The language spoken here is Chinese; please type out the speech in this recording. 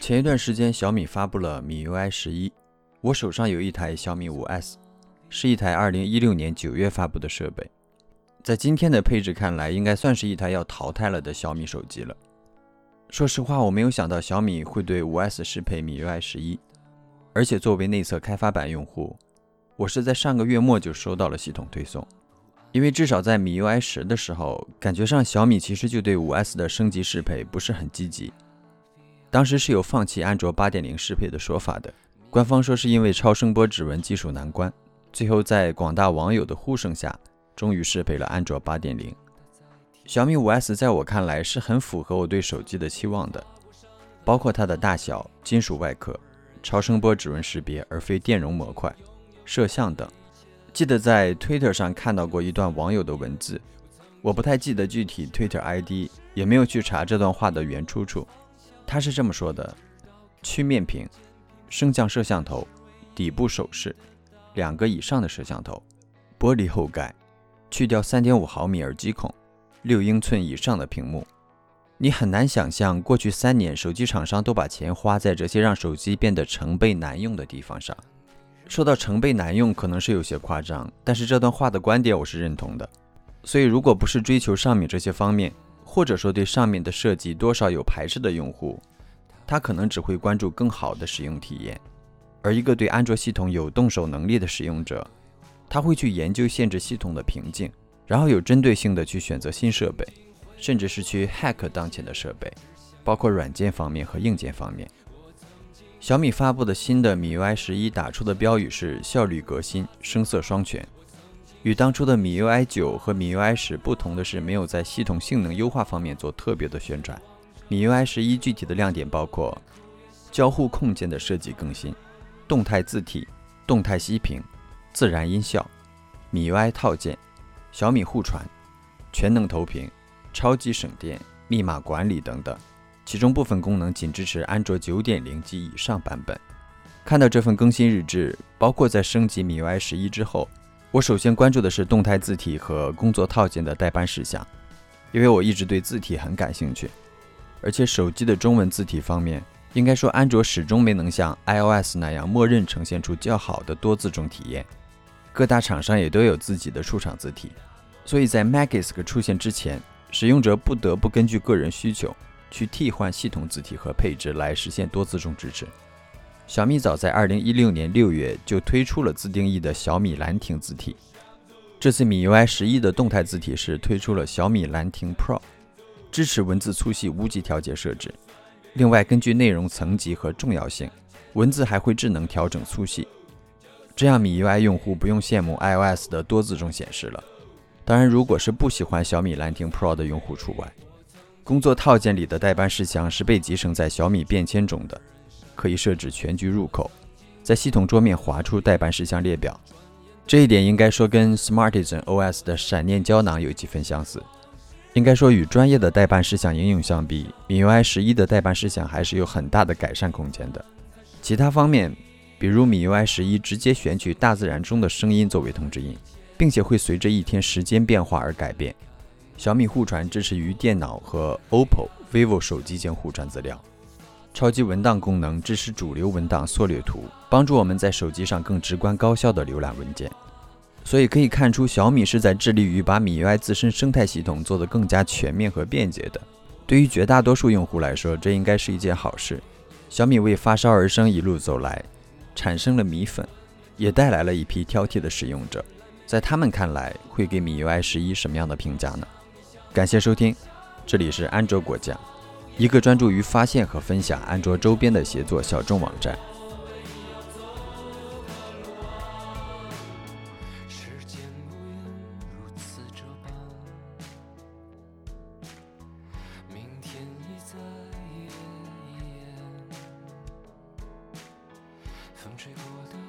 前一段时间，小米发布了米 UI 十一，我手上有一台小米五 S，是一台二零一六年九月发布的设备，在今天的配置看来，应该算是一台要淘汰了的小米手机了。说实话，我没有想到小米会对五 S 适配米 UI 十一，而且作为内测开发版用户，我是在上个月末就收到了系统推送，因为至少在米 UI 十的时候，感觉上小米其实就对五 S 的升级适配不是很积极。当时是有放弃安卓八点零适配的说法的，官方说是因为超声波指纹技术难关，最后在广大网友的呼声下，终于适配了安卓八点零。小米五 S 在我看来是很符合我对手机的期望的，包括它的大小、金属外壳、超声波指纹识别而非电容模块、摄像等。记得在 Twitter 上看到过一段网友的文字，我不太记得具体 Twitter ID，也没有去查这段话的原出处。他是这么说的：曲面屏、升降摄像头、底部手势、两个以上的摄像头、玻璃后盖、去掉三点五毫米耳机孔、六英寸以上的屏幕。你很难想象，过去三年手机厂商都把钱花在这些让手机变得成倍难用的地方上。说到成倍难用，可能是有些夸张，但是这段话的观点我是认同的。所以，如果不是追求上面这些方面，或者说对上面的设计多少有排斥的用户，他可能只会关注更好的使用体验；而一个对安卓系统有动手能力的使用者，他会去研究限制系统的瓶颈，然后有针对性的去选择新设备，甚至是去 hack 当前的设备，包括软件方面和硬件方面。小米发布的新的米 UI 十一打出的标语是“效率革新，声色双全”。与当初的米 UI 九和米 UI 十不同的是，没有在系统性能优化方面做特别的宣传。米 UI 十一具体的亮点包括交互空间的设计更新、动态字体、动态息屏、自然音效、米 UI 套件、小米互传、全能投屏、超级省电、密码管理等等。其中部分功能仅支持安卓九点零及以上版本。看到这份更新日志，包括在升级米 UI 十一之后。我首先关注的是动态字体和工作套件的代办事项，因为我一直对字体很感兴趣。而且手机的中文字体方面，应该说安卓始终没能像 iOS 那样默认呈现出较好的多字重体验。各大厂商也都有自己的出厂字体，所以在 Magisk 出现之前，使用者不得不根据个人需求去替换系统字体和配置来实现多字重支持。小米早在二零一六年六月就推出了自定义的小米兰亭字体，这次米 UI 十一的动态字体是推出了小米兰亭 Pro，支持文字粗细无极调节设置。另外，根据内容层级和重要性，文字还会智能调整粗细，这样米 UI 用户不用羡慕 iOS 的多字重显示了。当然，如果是不喜欢小米兰亭 Pro 的用户除外。工作套件里的代办事项是被集成在小米便签中的。可以设置全局入口，在系统桌面划出待办事项列表。这一点应该说跟 Smartisan OS 的闪念胶囊有几分相似。应该说与专业的待办事项应用相比，MIUI 十一的待办事项还是有很大的改善空间的。其他方面，比如 MIUI 十一直接选取大自然中的声音作为通知音，并且会随着一天时间变化而改变。小米互传支持于电脑和 OPPO、vivo 手机间互传资料。超级文档功能支持主流文档缩略图，帮助我们在手机上更直观高效地浏览文件。所以可以看出，小米是在致力于把米 UI 自身生态系统做得更加全面和便捷的。对于绝大多数用户来说，这应该是一件好事。小米为发烧而生一路走来，产生了米粉，也带来了一批挑剔的使用者。在他们看来，会给米 UI 十一什么样的评价呢？感谢收听，这里是安卓果酱。一个专注于发现和分享安卓周边的协作小众网站。风吹过的